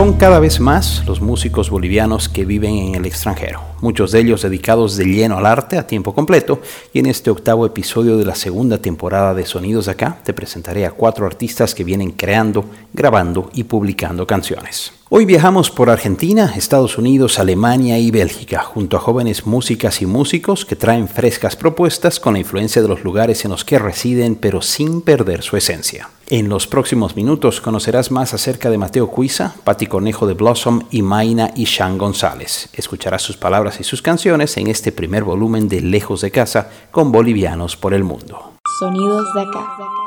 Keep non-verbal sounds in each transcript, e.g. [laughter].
Son cada vez más los músicos bolivianos que viven en el extranjero, muchos de ellos dedicados de lleno al arte a tiempo completo, y en este octavo episodio de la segunda temporada de Sonidos de Acá te presentaré a cuatro artistas que vienen creando, grabando y publicando canciones. Hoy viajamos por Argentina, Estados Unidos, Alemania y Bélgica, junto a jóvenes músicas y músicos que traen frescas propuestas con la influencia de los lugares en los que residen, pero sin perder su esencia. En los próximos minutos conocerás más acerca de Mateo Cuisa, Pati Cornejo de Blossom y Maina y Sean González. Escucharás sus palabras y sus canciones en este primer volumen de Lejos de Casa con bolivianos por el mundo. Sonidos de acá.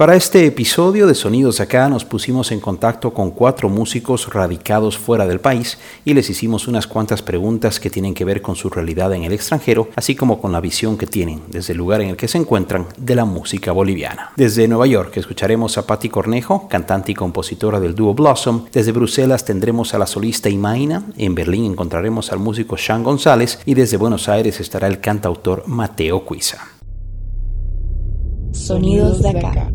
Para este episodio de Sonidos Acá nos pusimos en contacto con cuatro músicos radicados fuera del país y les hicimos unas cuantas preguntas que tienen que ver con su realidad en el extranjero, así como con la visión que tienen desde el lugar en el que se encuentran de la música boliviana. Desde Nueva York escucharemos a Patti Cornejo, cantante y compositora del dúo Blossom. Desde Bruselas tendremos a la solista Imaina. En Berlín encontraremos al músico Sean González y desde Buenos Aires estará el cantautor Mateo Cuisa. Sonidos de acá.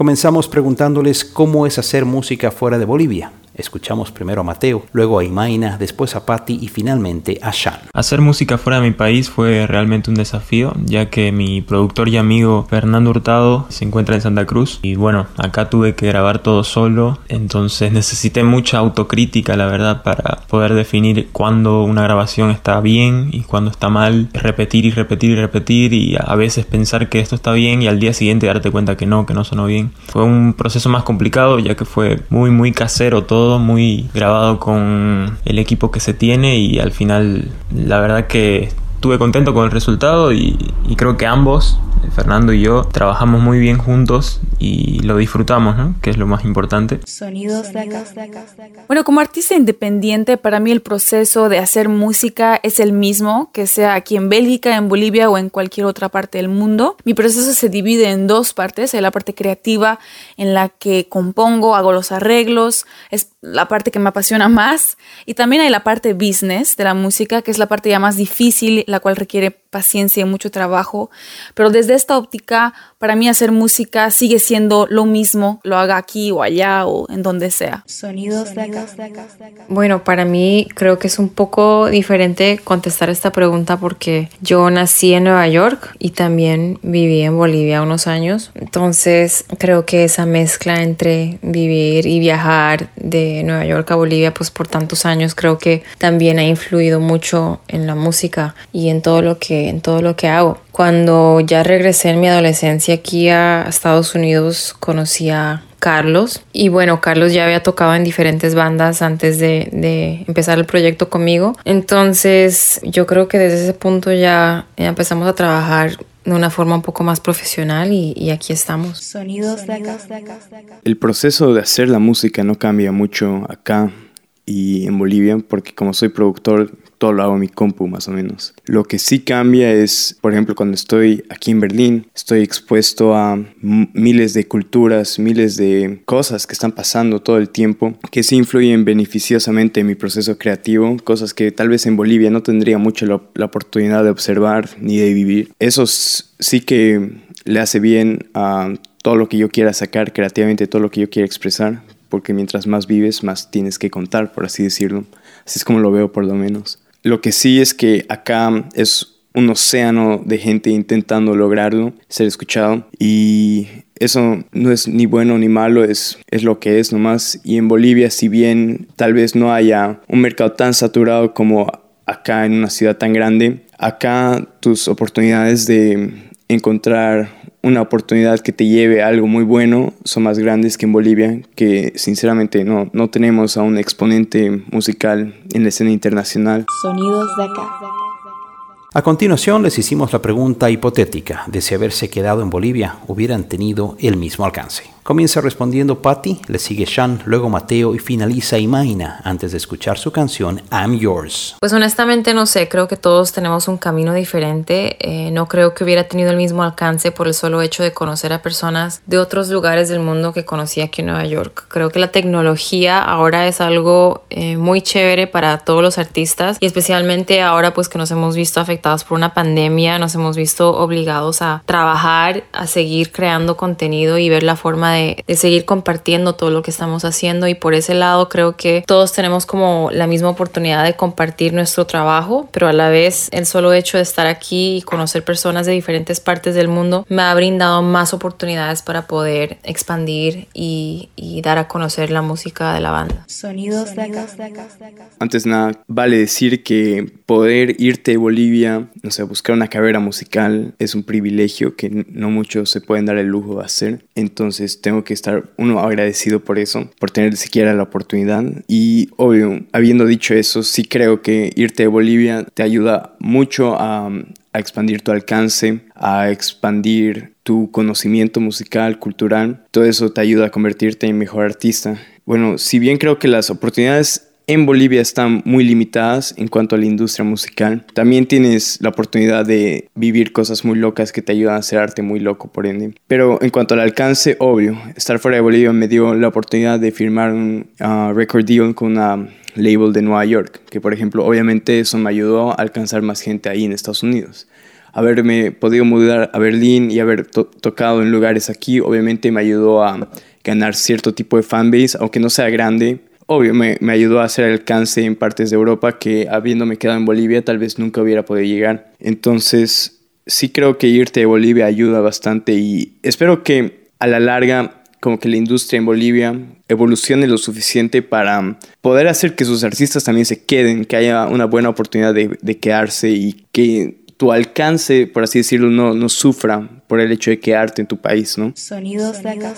Comenzamos preguntándoles cómo es hacer música fuera de Bolivia. Escuchamos primero a Mateo, luego a Imaina, después a Patti y finalmente a Shan. Hacer música fuera de mi país fue realmente un desafío, ya que mi productor y amigo Fernando Hurtado se encuentra en Santa Cruz y bueno, acá tuve que grabar todo solo, entonces [laughs] necesité mucha autocrítica, la verdad, para poder definir cuándo una grabación está bien y cuándo está mal, repetir y repetir y repetir y a veces pensar que esto está bien y al día siguiente darte cuenta que no, que no sonó bien. Fue un proceso más complicado, ya que fue muy muy casero todo muy grabado con el equipo que se tiene y al final la verdad que estuve contento con el resultado y, creo que ambos, Fernando y yo, trabajamos muy bien juntos y lo disfrutamos, ¿no? Que es lo más importante. Sonidos de acá. Bueno, como artista independiente, para mí el proceso de hacer música es el mismo, que sea aquí en Bélgica, en Bolivia o en cualquier otra parte del mundo. Mi proceso se divide en dos partes, hay la parte creativa en la que compongo, hago los arreglos, es la parte que me apasiona más, y también hay la parte business de la música, que es la parte ya más difícil, la cual requiere paciencia y mucho trabajo, pero desde esta óptica, para mí hacer música sigue siendo lo mismo, lo haga aquí o allá o en donde sea. Sonidos de acá. Bueno, para mí creo que es un poco diferente contestar esta pregunta porque yo nací en Nueva York y también viví en Bolivia unos años, entonces creo que esa mezcla entre vivir y viajar de Nueva York a Bolivia pues por tantos años creo que también ha influido mucho en la música y en todo lo que en todo lo que hago. Cuando ya regresé en mi adolescencia aquí a Estados Unidos, conocí a Carlos. Y bueno, Carlos ya había tocado en diferentes bandas antes de, empezar el proyecto conmigo. Entonces yo creo que desde ese punto ya, empezamos a trabajar de una forma un poco más profesional y, y, aquí estamos. Sonidos de acá. El proceso de hacer la música no cambia mucho acá y en Bolivia porque como soy productor todo lo hago en mi compu más o menos. Lo que sí cambia es, por ejemplo, cuando estoy aquí en Berlín, estoy expuesto a miles de culturas, miles de cosas que están pasando todo el tiempo, que sí influyen beneficiosamente en mi proceso creativo, cosas que tal vez en Bolivia no tendría mucho la, la oportunidad de observar ni de vivir. Eso sí que le hace bien a todo lo que yo quiera sacar creativamente, todo lo que yo quiera expresar, porque mientras más vives, más tienes que contar, por así decirlo. Así es como lo veo por lo menos. Lo que sí es que acá es un océano de gente intentando lograrlo, ser escuchado. Y eso no es ni bueno ni malo, es, es lo que es nomás. Y en Bolivia, si bien tal vez no haya un mercado tan saturado como acá en una ciudad tan grande, acá tus oportunidades de encontrar una oportunidad que te lleve a algo muy bueno son más grandes que en Bolivia, que sinceramente no, no tenemos a un exponente musical en la escena internacional. Sonidos de acá. A continuación les hicimos la pregunta hipotética de si haberse quedado en Bolivia hubieran tenido el mismo alcance. Comienza respondiendo Patty, le sigue Sean, luego Mateo y finaliza Imaina antes de escuchar su canción I'm Yours. Pues honestamente no sé, creo que todos tenemos un camino diferente. Eh, no creo que hubiera tenido el mismo alcance por el solo hecho de conocer a personas de otros lugares del mundo que conocí aquí en Nueva York. Creo que la tecnología ahora es algo eh, muy chévere para todos los artistas y especialmente ahora pues que nos hemos visto afectados por una pandemia, nos hemos visto obligados a trabajar, a seguir creando contenido y ver la forma de, seguir compartiendo todo lo que estamos haciendo y por ese lado creo que todos tenemos como la misma oportunidad de compartir nuestro trabajo, pero a la vez el solo hecho de estar aquí y conocer personas de diferentes partes del mundo me ha brindado más oportunidades para poder expandir y, dar a conocer la música de la banda. Sonidos de acá. Antes nada, vale decir que poder irte de Bolivia, no sé, buscar una carrera musical es un privilegio que no muchos se pueden dar el lujo de hacer. Entonces tengo que estar uno agradecido por eso, por tener siquiera la oportunidad. Y obvio, habiendo dicho eso, sí creo que irte de Bolivia te ayuda mucho a, a expandir tu alcance, a expandir tu conocimiento musical, cultural. Todo eso te ayuda a convertirte en mejor artista. Bueno, si bien creo que las oportunidades en Bolivia están muy limitadas en cuanto a la industria musical. También tienes la oportunidad de vivir cosas muy locas que te ayudan a hacer arte muy loco, por ende. Pero en cuanto al alcance, obvio, estar fuera de Bolivia me dio la oportunidad de firmar un uh, record deal con una label de Nueva York, que por ejemplo, obviamente eso me ayudó a alcanzar más gente ahí en Estados Unidos. Haberme podido mudar a Berlín y haber tocado en lugares aquí, obviamente me ayudó a ganar cierto tipo de fanbase, aunque no sea grande, obvio, me, me, ayudó a hacer alcance en partes de Europa que habiéndome quedado en Bolivia tal vez nunca hubiera podido llegar. Entonces, sí creo que irte de Bolivia ayuda bastante y espero que a la larga como que la industria en Bolivia evolucione lo suficiente para poder hacer que sus artistas también se queden, que haya una buena oportunidad de, de quedarse y que tu alcance, por así decirlo, no, no sufra por el hecho de quedarte en tu país, ¿no? Sonidos de acá.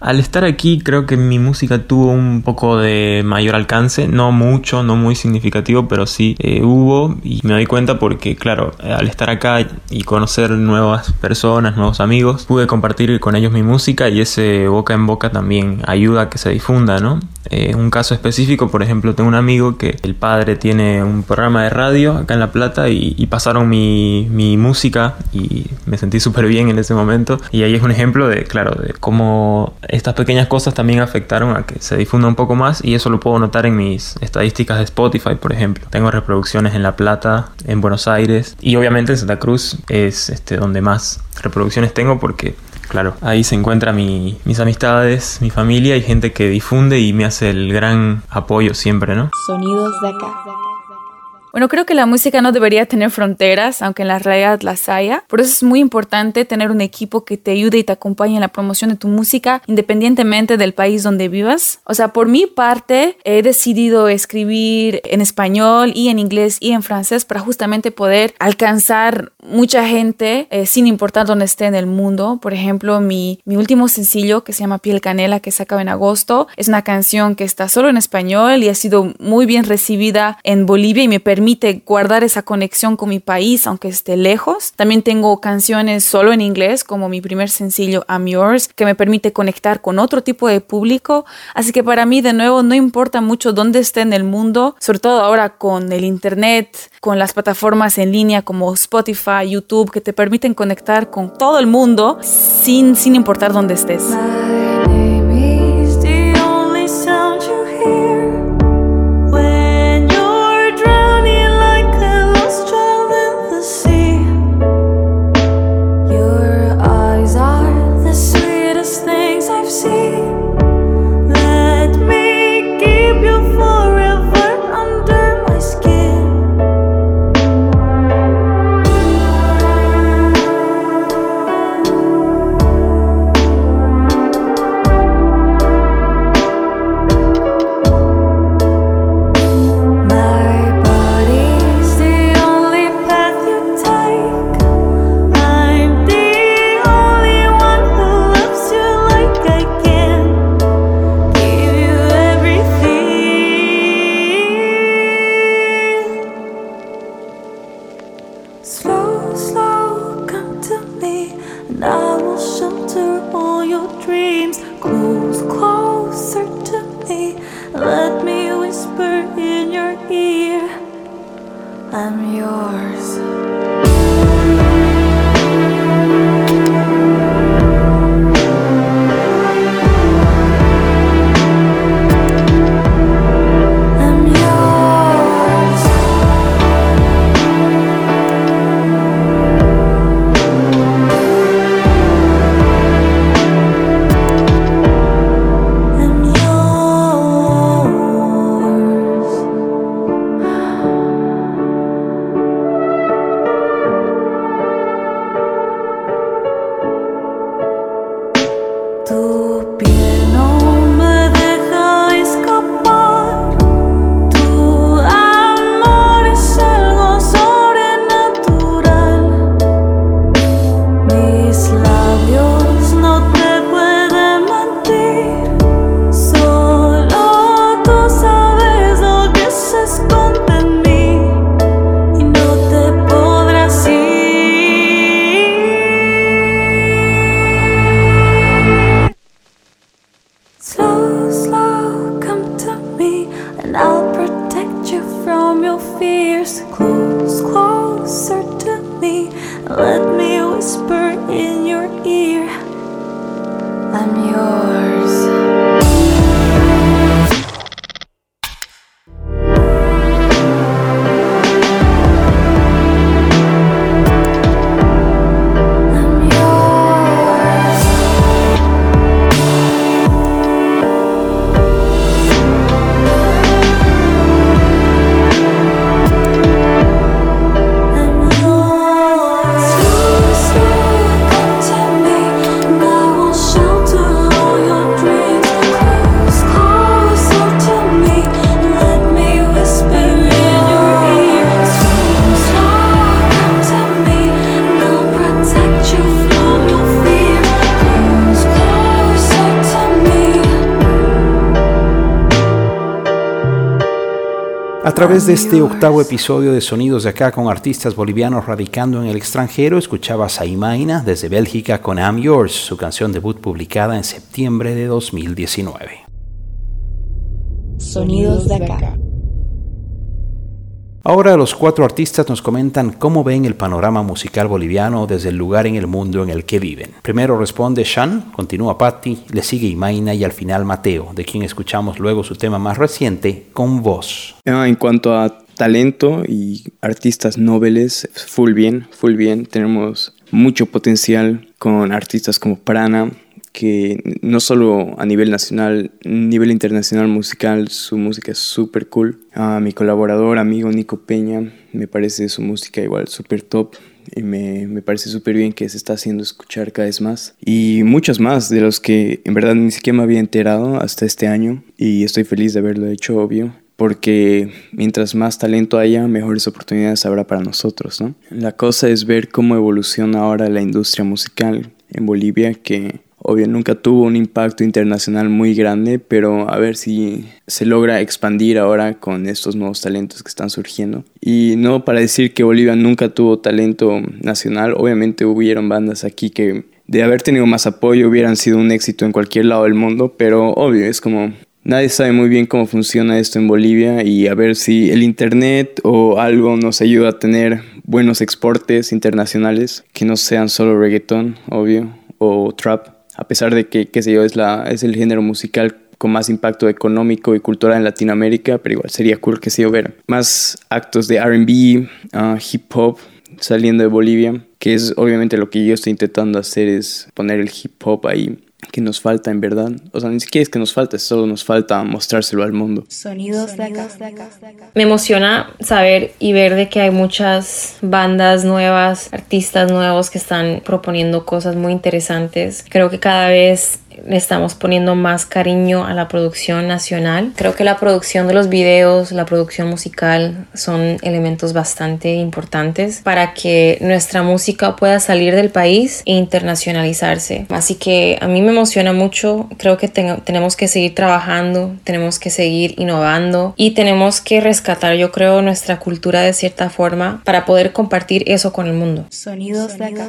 Al estar aquí creo que mi música tuvo un poco de mayor alcance, no mucho, no muy significativo, pero sí eh, hubo y me doy cuenta porque claro, al estar acá y conocer nuevas personas, nuevos amigos, pude compartir con ellos mi música y ese boca en boca también ayuda a que se difunda, ¿no? Eh, un caso específico, por ejemplo, tengo un amigo que el padre tiene un programa de radio acá en La Plata y, y pasaron mi, mi música y me sentí súper bien en ese momento. Y ahí es un ejemplo de, claro, de cómo estas pequeñas cosas también afectaron a que se difunda un poco más y eso lo puedo notar en mis estadísticas de Spotify, por ejemplo. Tengo reproducciones en La Plata, en Buenos Aires y obviamente en Santa Cruz es este, donde más reproducciones tengo porque claro, ahí se encuentran mis amistades, mi familia y gente que difunde y me hace el gran apoyo siempre, ¿no? Sonidos de acá. Bueno, creo que la música no debería tener fronteras, aunque en la realidad las haya. Por eso es muy importante tener un equipo que te ayude y te acompañe en la promoción de tu música, independientemente del país donde vivas. O sea, por mi parte, he decidido escribir en español y en inglés y en francés para justamente poder alcanzar mucha gente eh, sin importar dónde esté en el mundo. Por ejemplo, mi, mi último sencillo que se llama Piel Canela, que sacaba en agosto, es una canción que está solo en español y ha sido muy bien recibida en Bolivia y me permite permite guardar esa conexión con mi país, aunque esté lejos. También tengo canciones solo en inglés, como mi primer sencillo I'm Yours, que me permite conectar con otro tipo de público. Así que para mí, de nuevo, no importa mucho dónde esté en el mundo, sobre todo ahora con el Internet, con las plataformas en línea como Spotify, YouTube, que te permiten conectar con todo el mundo sin, sin importar dónde estés. A través de este octavo episodio de Sonidos de Acá con artistas bolivianos radicando en el extranjero, escuchabas a Imaina desde Bélgica con I'm Yours, su canción debut publicada en septiembre de 2019. Sonidos de Acá. Ahora los cuatro artistas nos comentan cómo ven el panorama musical boliviano desde el lugar en el mundo en el que viven. Primero responde Shan, continúa Patti, le sigue Imaina y al final Mateo, de quien escuchamos luego su tema más reciente, Con Voz. Ah, en cuanto a talento y artistas nobles, full bien, full bien. Tenemos mucho potencial con artistas como Prana, que no solo a nivel nacional, nivel internacional musical, su música es súper cool. A mi colaborador, amigo Nico Peña, me parece su música igual súper top y me, me parece súper bien que se está haciendo escuchar cada vez más. Y muchos más de los que en verdad ni siquiera me había enterado hasta este año y estoy feliz de haberlo hecho, obvio porque mientras más talento haya, mejores oportunidades habrá para nosotros, ¿no? La cosa es ver cómo evoluciona ahora la industria musical en Bolivia, que obvio nunca tuvo un impacto internacional muy grande, pero a ver si se logra expandir ahora con estos nuevos talentos que están surgiendo. Y no para decir que Bolivia nunca tuvo talento nacional, obviamente hubieron bandas aquí que de haber tenido más apoyo hubieran sido un éxito en cualquier lado del mundo, pero obvio, es como nadie sabe muy bien cómo funciona esto en Bolivia y a ver si el internet o algo nos ayuda a tener buenos exportes internacionales que no sean solo reggaeton, obvio, o trap a pesar de que, qué sé yo, es, la, es el género musical con más impacto económico y cultural en Latinoamérica, pero igual sería cool que se yo ver más actos de RB, ah, hip hop saliendo de Bolivia, que es obviamente lo que yo estoy intentando hacer es poner el hip hop ahí que nos falta en verdad. O sea, ni siquiera es que nos falta, solo nos falta mostrárselo al mundo. Sonidos de acá. Me emociona saber y ver de que hay muchas bandas nuevas, artistas nuevos que están proponiendo cosas muy interesantes. Creo que cada vez le estamos poniendo más cariño a la producción nacional. Creo que la producción de los videos, la producción musical son elementos bastante importantes para que nuestra música pueda salir del país e internacionalizarse. Así que a mí me emociona mucho. Creo que tenemos que seguir trabajando, tenemos que seguir innovando y tenemos que rescatar, yo creo, nuestra cultura de cierta forma para poder compartir eso con el mundo. Sonidos de acá.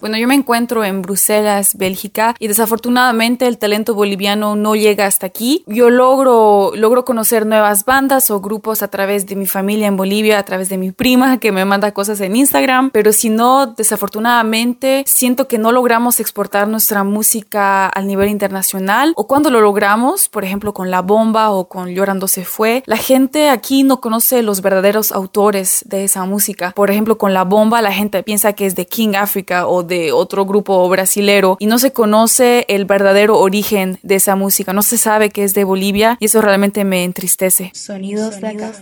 Bueno, yo me encuentro en Bruselas, Bélgica, y desafortunadamente el talento boliviano no llega hasta aquí. Yo logro, logro conocer nuevas bandas o grupos a través de mi familia en Bolivia, a través de mi prima que me manda cosas en Instagram, pero si no, desafortunadamente siento que no logramos exportar nuestra música al nivel internacional o cuando lo logramos, por ejemplo con La Bomba o con Llorando se fue, la gente aquí no conoce los verdaderos autores de esa música. Por ejemplo, con La Bomba la gente piensa que es de King Africa o de otro grupo brasilero y no se conoce el verdadero origen de esa música, no se sabe que es de Bolivia y eso realmente me entristece. Sonidos de acá.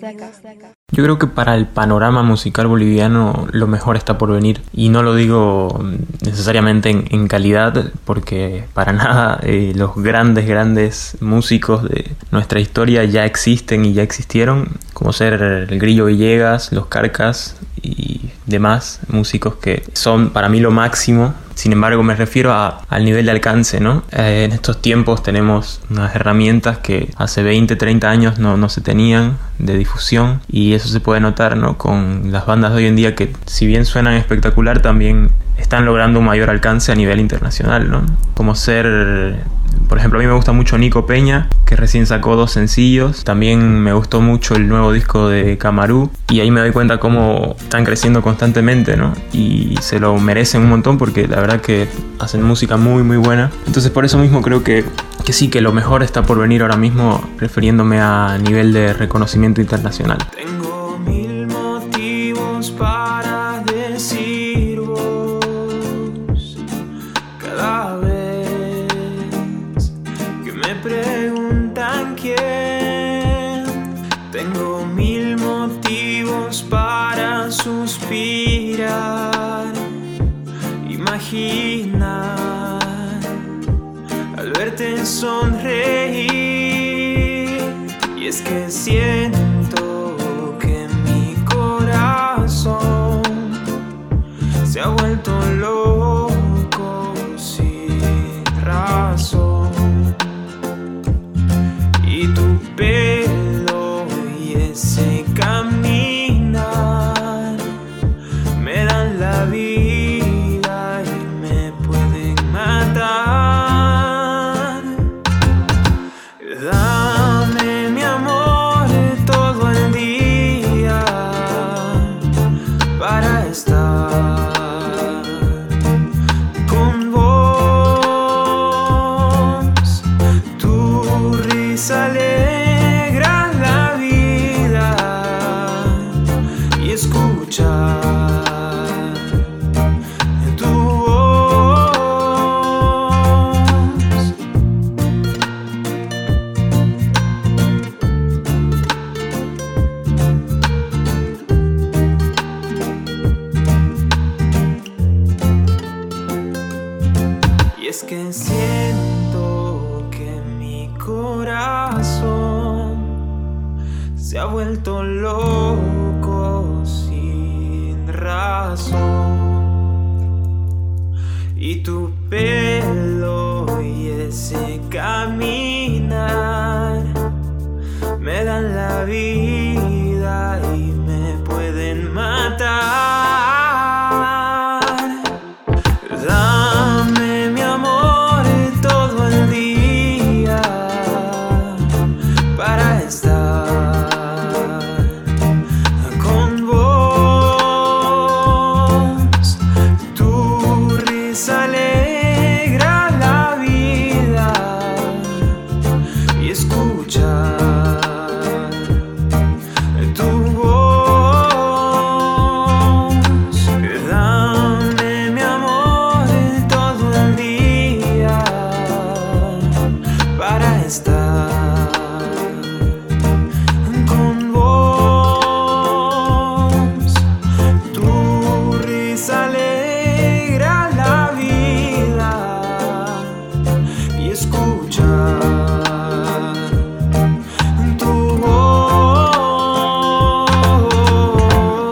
Yo creo que para el panorama musical boliviano lo mejor está por venir y no lo digo necesariamente en, calidad porque para [laughs] nada eh, los grandes grandes músicos de nuestra historia ya existen y ya existieron como ser el Grillo Villegas, los Carcas y demás músicos que son para mí lo máximo sin embargo, me refiero al nivel de alcance, ¿no? Eh, en estos tiempos tenemos unas herramientas que hace 20, 30 años no, no, se tenían de difusión y eso se puede notar, ¿no? Con las bandas de hoy en día que si bien suenan espectacular, también están logrando un mayor alcance a nivel internacional, ¿no? Como ser por ejemplo, a mí me gusta mucho Nico Peña, que recién sacó dos sencillos. También me gustó mucho el nuevo disco de Camarú. Y ahí me doy cuenta cómo están creciendo constantemente, ¿no? Y se lo merecen un montón porque la verdad que hacen música muy, muy buena. Entonces por eso mismo creo que, que sí, que lo mejor está por venir ahora mismo, refiriéndome a nivel de reconocimiento internacional. Imaginar al verte sonreír. Y es que siento siento que mi corazón se ha vuelto loco sin razón. Y tu pelo y ese caminar me dan la vida.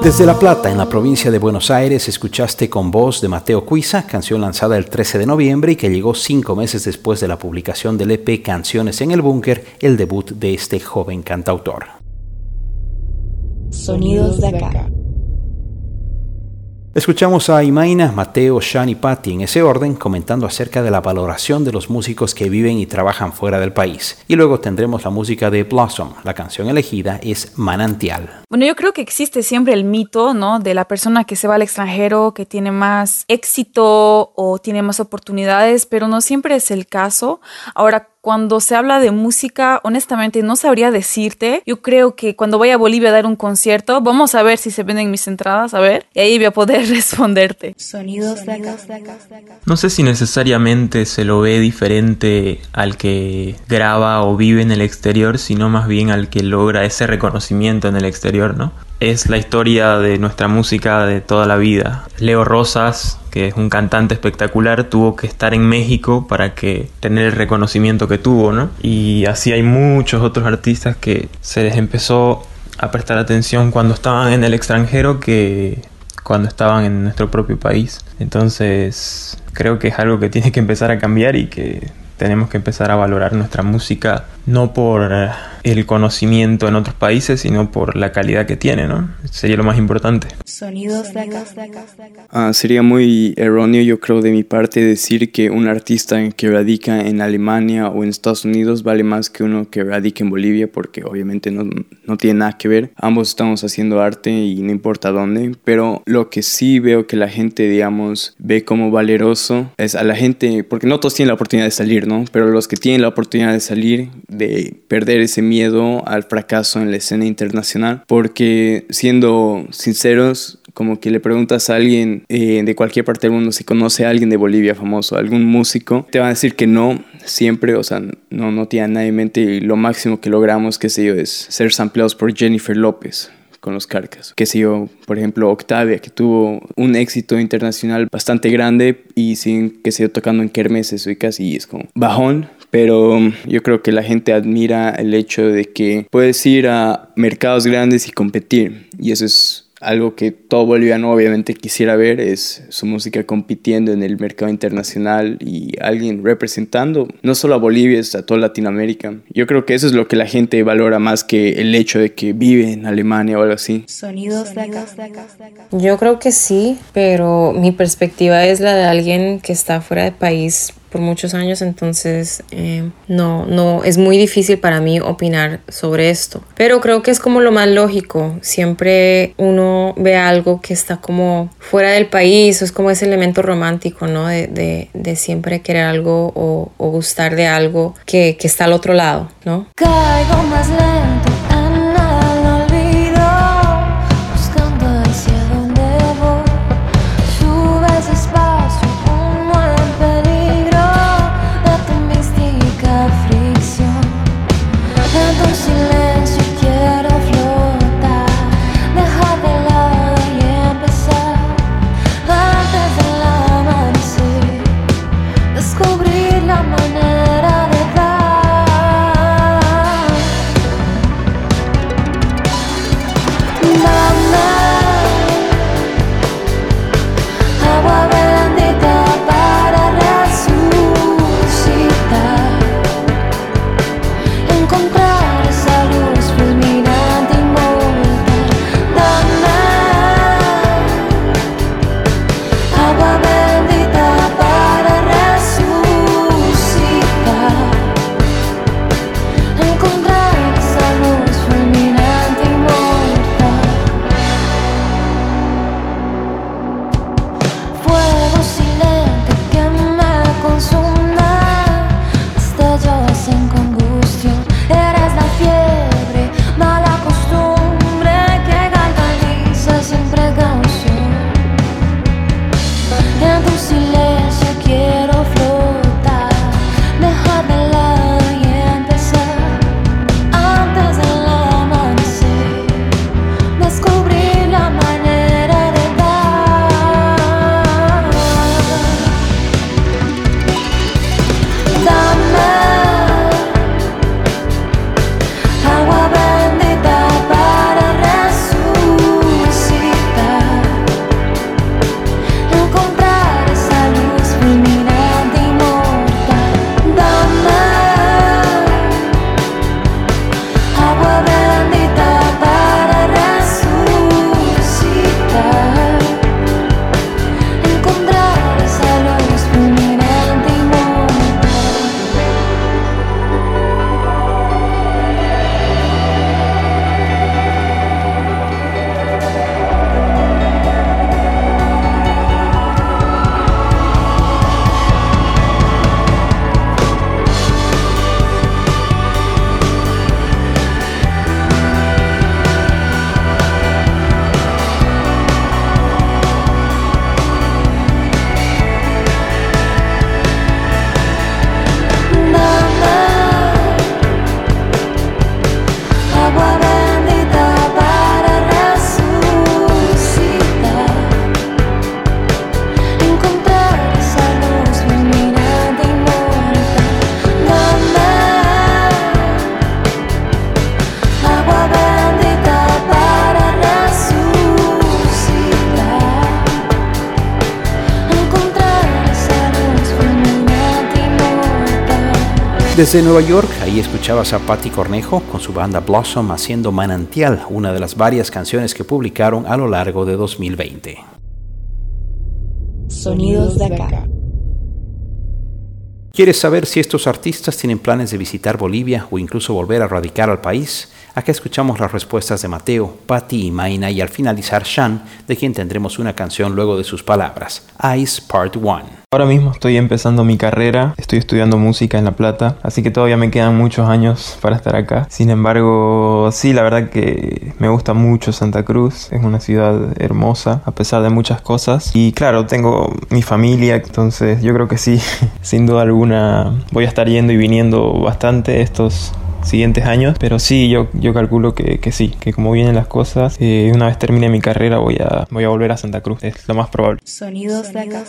Desde La Plata, en la provincia de Buenos Aires, escuchaste con voz de Mateo Cuiza, canción lanzada el 13 de noviembre y que llegó cinco meses después de la publicación del EP Canciones en el Búnker, el debut de este joven cantautor. Sonidos de acá. Escuchamos a Imaina, Mateo, Sean y Patty en ese orden comentando acerca de la valoración de los músicos que viven y trabajan fuera del país. Y luego tendremos la música de Blossom. La canción elegida es Manantial. Bueno, yo creo que existe siempre el mito, ¿no? De la persona que se va al extranjero, que tiene más éxito o tiene más oportunidades, pero no siempre es el caso. Ahora, cuando se habla de música, honestamente no sabría decirte. Yo creo que cuando vaya a Bolivia a dar un concierto, vamos a ver si se venden mis entradas, a ver, y ahí voy a poder [laughs] responderte. Sonidos de acá. No sé si necesariamente se lo ve diferente al que graba o vive en el exterior, sino más bien al que logra ese reconocimiento en el exterior, ¿no? Es la historia de nuestra música de toda la vida. Leo Rosas, que es un cantante espectacular, tuvo que estar en México para que tener el reconocimiento que tuvo, ¿no? Y así hay muchos otros artistas que se les empezó a prestar atención cuando estaban en el extranjero que cuando estaban en nuestro propio país. Entonces, creo que es algo que tiene que empezar a cambiar y que tenemos que empezar a valorar nuestra música no por el conocimiento en otros países, sino por la calidad que tiene, ¿no? Sería lo más importante. Sonidos de acá. Ah, sería muy erróneo, yo creo, de mi parte decir que un artista que radica en Alemania o en Estados Unidos vale más que uno que radica en Bolivia, porque obviamente no, no tiene nada que ver. Ambos estamos haciendo arte y no importa dónde, pero lo que sí veo que la gente, digamos, ve como valeroso es a la gente, porque no todos tienen la oportunidad de salir, ¿no? Pero los que tienen la oportunidad de salir, de perder ese miedo al fracaso en la escena internacional, porque siendo sinceros, como que le preguntas a alguien eh, de cualquier parte del mundo si conoce a alguien de Bolivia famoso, algún músico, te van a decir que no, siempre, o sea, no, no tiene a nadie en mente y lo máximo que logramos, qué sé yo, es ser sampleados por Jennifer López con los Carcas. Que sé yo, por ejemplo, Octavia, que tuvo un éxito internacional bastante grande y sin que se yo tocando en kermeses y casi es como bajón, pero um, yo creo que la gente admira el hecho de que puedes ir a mercados grandes y competir y eso es algo que todo boliviano obviamente quisiera ver es su música compitiendo en el mercado internacional y alguien representando no solo a Bolivia, a toda Latinoamérica. Yo creo que eso es lo que la gente valora más que el hecho de que vive en Alemania o algo así. Sonidos de acá. Yo creo que sí, pero mi perspectiva es la de alguien que está fuera de país por muchos años, entonces eh, no, no, es muy difícil para mí opinar sobre esto. Pero creo que es como lo más lógico, siempre uno ve algo que está como fuera del país, o es como ese elemento romántico, ¿no? De, de, de siempre querer algo o, o, gustar de algo que, que está al otro lado, ¿no? Desde Nueva York, ahí escuchabas a Patti Cornejo con su banda Blossom haciendo Manantial, una de las varias canciones que publicaron a lo largo de 2020. Sonidos de acá. ¿Quieres saber si estos artistas tienen planes de visitar Bolivia o incluso volver a radicar al país? Acá escuchamos las respuestas de Mateo, Patti y Maina y al finalizar Shan, de quien tendremos una canción luego de sus palabras, Ice Part 1. Ahora mismo estoy empezando mi carrera, estoy estudiando música en La Plata, así que todavía me quedan muchos años para estar acá. Sin embargo, sí, la verdad que me gusta mucho Santa Cruz, es una ciudad hermosa a pesar de muchas cosas. Y claro, tengo mi familia, entonces yo creo que sí, [laughs] sin duda alguna voy a estar yendo y viniendo bastante estos siguientes años. Pero sí, yo, yo calculo que, que sí, que como vienen las cosas, eh, una vez termine mi carrera voy a, voy a volver a Santa Cruz. Es lo más probable. Sonidos de acá.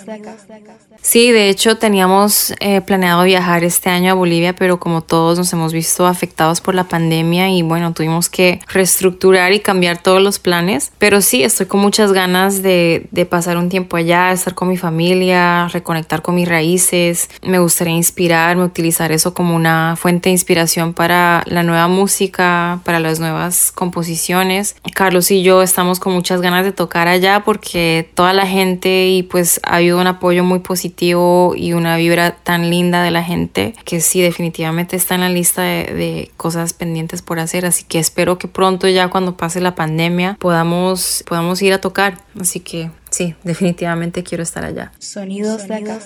Sí, de hecho teníamos eh, planeado viajar este año a Bolivia, pero como todos nos hemos visto afectados por la pandemia y bueno, tuvimos que reestructurar y cambiar todos los planes. Pero sí, estoy con muchas ganas de, de pasar un tiempo allá, estar con mi familia, reconectar con mis raíces. Me gustaría inspirarme, utilizar eso como una fuente de inspiración para la nueva música, para las nuevas composiciones. Carlos y yo estamos con muchas ganas de tocar allá porque toda la gente y pues ha habido un apoyo muy positivo y una vibra tan linda de la gente que sí definitivamente está en la lista de, de, cosas pendientes por hacer así que espero que pronto ya cuando pase la pandemia podamos podamos ir a tocar así que Sí, definitivamente quiero estar allá. Sonidos de acá.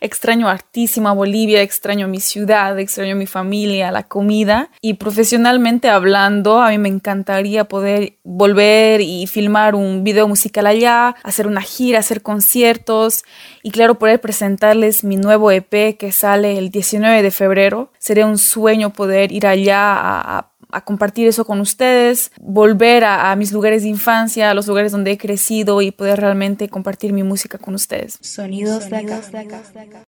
Extraño hartísimo a Bolivia, extraño mi ciudad, extraño mi familia, la comida. Y profesionalmente hablando, a mí me encantaría poder volver y filmar un video musical allá, hacer una gira, hacer conciertos y claro, poder presentarles mi nuevo EP que sale el 19 de febrero. Sería un sueño poder ir allá a, a a compartir eso con ustedes, volver a, a, mis lugares de infancia, a los lugares donde he crecido y poder realmente compartir mi música con ustedes. Sonidos de acá.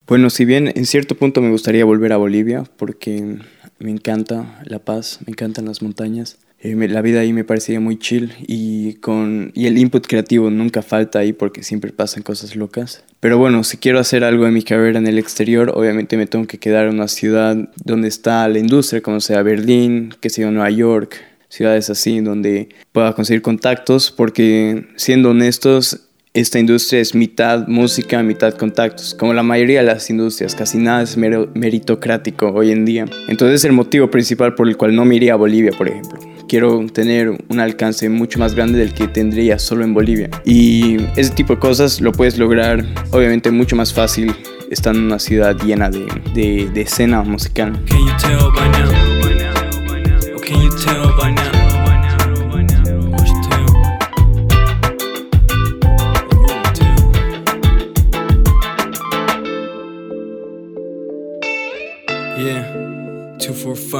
Bueno, si bien en cierto punto me gustaría volver a Bolivia porque me encanta La Paz, me encantan las montañas. Eh, la vida ahí me parecía muy chill y, con, y el input creativo nunca falta ahí porque siempre pasan cosas locas. Pero bueno, si quiero hacer algo en mi carrera en el exterior, obviamente me tengo que quedar en una ciudad donde está la industria, como sea Berlín, que sea Nueva York, ciudades así donde pueda conseguir contactos, porque siendo honestos, esta industria es mitad música, mitad contactos, como la mayoría de las industrias, casi nada es meritocrático hoy en día. Entonces es el motivo principal por el cual no me iría a Bolivia, por ejemplo quiero tener un alcance mucho más grande del que tendría solo en Bolivia. Y ese tipo de cosas lo puedes lograr obviamente mucho más fácil estando en una ciudad llena de, de, de escena musical.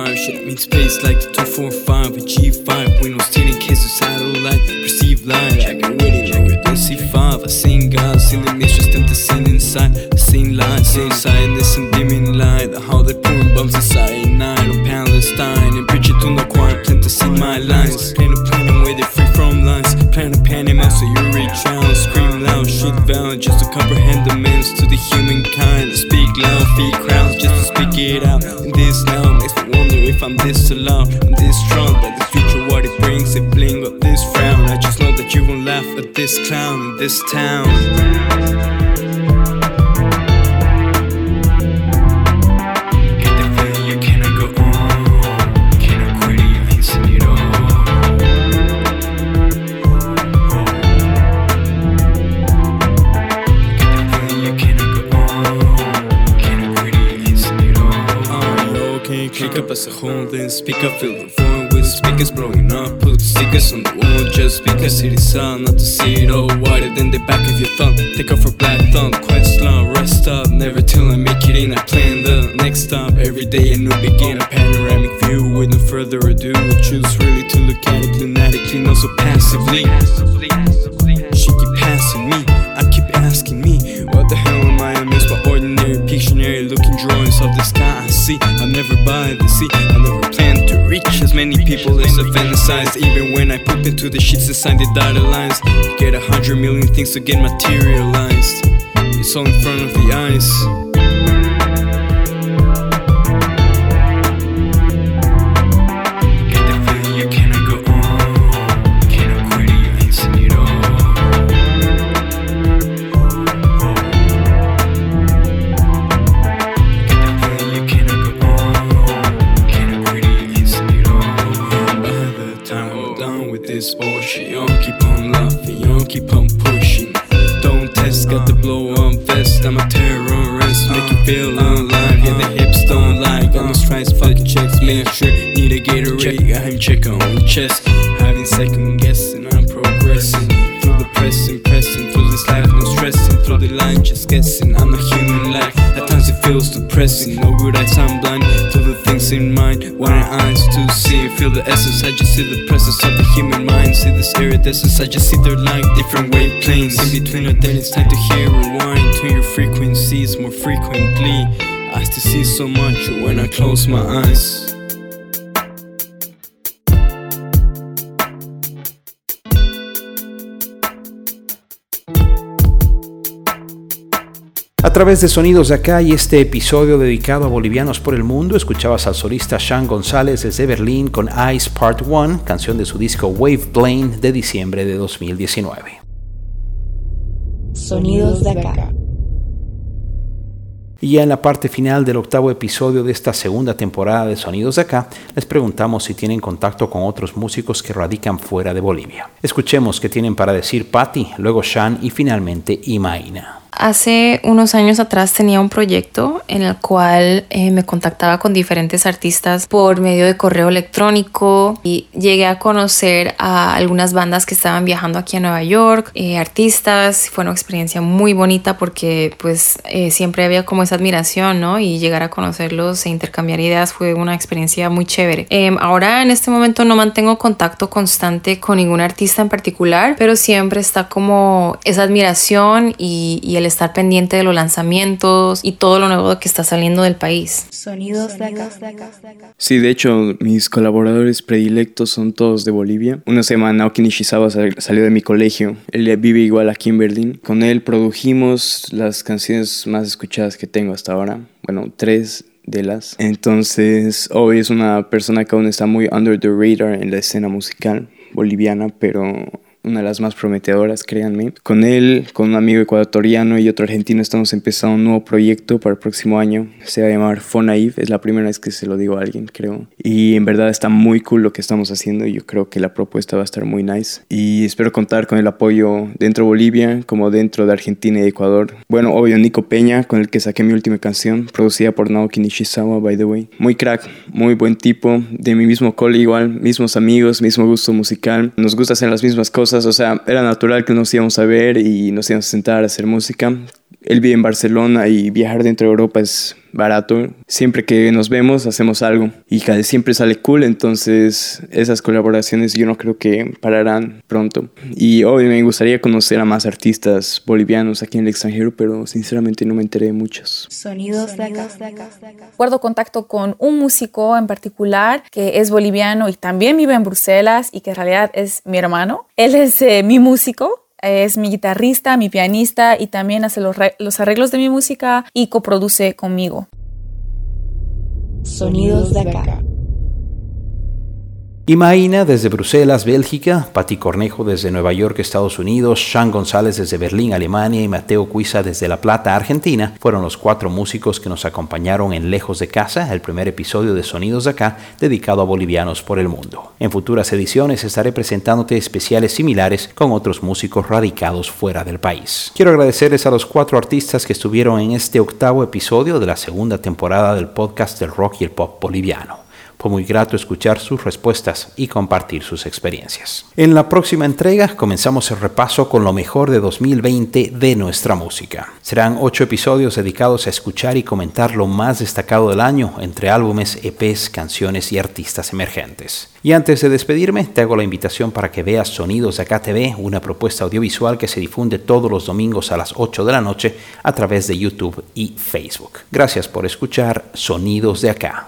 Shit means space like the 245 with G5. Windows 10 in case of satellite. Perceive light. Checking with it, longer than C5. I seen God, seen the mistress, them the scene inside. The same line, same sadness and dimming light. How they pouring bombs inside night on Palestine. And preach it to the choir, plan to see my lines. Plan a plan where they free from lines. Plan a Panama so you reach out. Scream loud, shit valid just to comprehend the means to the humankind. Speak loud, feed crowds just to speak it out. This clown this town. Up then speaker fill the phone with speakers blowing up. Put stickers on the because it is on not it all wider than the back of your thumb. Take off for black thumb quest long rest up. Never till I make it in I plan the next stop. Every day a new begin a panoramic view. With no further ado choose really to look at it. Lunatically not so passively people as I fantasize Even when I poop into the sheets and sign the dotted lines. Get a hundred million things to get materialized. It's all in front of the eyes mind. Eyes to see. Feel the essence. I just see the presence of the human mind. See this iridescence. I just see their like different waveplanes. In between the then it's time to hear rewind. To your frequencies more frequently. I still see so much when I close my eyes. Través de Sonidos de Acá y este episodio dedicado a bolivianos por el mundo, escuchabas al solista Sean González desde Berlín con Ice Part 1, canción de su disco Wave Plane de diciembre de 2019. Sonidos de acá. Y ya en la parte final del octavo episodio de esta segunda temporada de Sonidos de Acá, les preguntamos si tienen contacto con otros músicos que radican fuera de Bolivia. Escuchemos qué tienen para decir Patti, luego Sean y finalmente Imaina. Hace unos años atrás tenía un proyecto en el cual eh, me contactaba con diferentes artistas por medio de correo electrónico y llegué a conocer a algunas bandas que estaban viajando aquí a Nueva York, eh, artistas, fue una experiencia muy bonita porque pues eh, siempre había como esa admiración, ¿no? Y llegar a conocerlos e intercambiar ideas fue una experiencia muy chévere. Em, ahora en este momento no mantengo contacto constante con ningún artista en particular, pero siempre está como esa admiración y, y el estar pendiente de los lanzamientos y todo lo nuevo que está saliendo del país. Sonidos de acá. Sí, de hecho, mis colaboradores predilectos son todos de Bolivia. Uno se llama Naoki Nishizawa, sal- salió de mi colegio. Él vive igual aquí en Berlín. Con él produjimos las canciones más escuchadas que tengo hasta ahora. Bueno, tres de las. Entonces, hoy es una persona que aún está muy under the radar en la escena musical boliviana, pero una de las más prometedoras, créanme. Con él, con un amigo ecuatoriano y otro argentino, estamos empezando un nuevo proyecto para el próximo año. Se va a llamar Fonaive. Es la primera vez que se lo digo a alguien, creo. Y en verdad está muy cool lo que estamos haciendo. y Yo creo que la propuesta va a estar muy nice. Y espero contar con el apoyo dentro de Bolivia, como dentro de Argentina y Ecuador. Bueno, obvio, Nico Peña, con el que saqué mi última canción, producida por Naoki Nishizawa, by the way. Muy crack, muy buen tipo, de mi mismo cole igual, mismos amigos, mismo gusto musical. Nos gusta hacer las mismas cosas, o sea, era natural que nos íbamos a ver y nos íbamos a sentar a hacer música. Él vive en Barcelona y viajar dentro de Europa es barato. Siempre que nos vemos hacemos algo y casi siempre sale cool, entonces esas colaboraciones yo no creo que pararán pronto. Y hoy me gustaría conocer a más artistas bolivianos aquí en el extranjero, pero sinceramente no me enteré de muchos. Sonidos de acá. Guardo contacto con un músico en particular que es boliviano y también vive en Bruselas y que en realidad es mi hermano. Él es eh, mi músico. Es mi guitarrista, mi pianista y también hace los, los arreglos de mi música y coproduce conmigo. Sonidos de acá. Imaina desde Bruselas, Bélgica, Pati Cornejo desde Nueva York, Estados Unidos, Sean González desde Berlín, Alemania y Mateo Cuiza desde La Plata, Argentina, fueron los cuatro músicos que nos acompañaron en Lejos de Casa, el primer episodio de Sonidos Acá, dedicado a bolivianos por el mundo. En futuras ediciones estaré presentándote especiales similares con otros músicos radicados fuera del país. Quiero agradecerles a los cuatro artistas que estuvieron en este octavo episodio de la segunda temporada del podcast del rock y el pop boliviano. Fue muy grato escuchar sus respuestas y compartir sus experiencias. En la próxima entrega comenzamos el repaso con lo mejor de 2020 de nuestra música. Serán ocho episodios dedicados a escuchar y comentar lo más destacado del año entre álbumes, EPs, canciones y artistas emergentes. Y antes de despedirme, te hago la invitación para que veas Sonidos de Acá TV, una propuesta audiovisual que se difunde todos los domingos a las 8 de la noche a través de YouTube y Facebook. Gracias por escuchar Sonidos de Acá.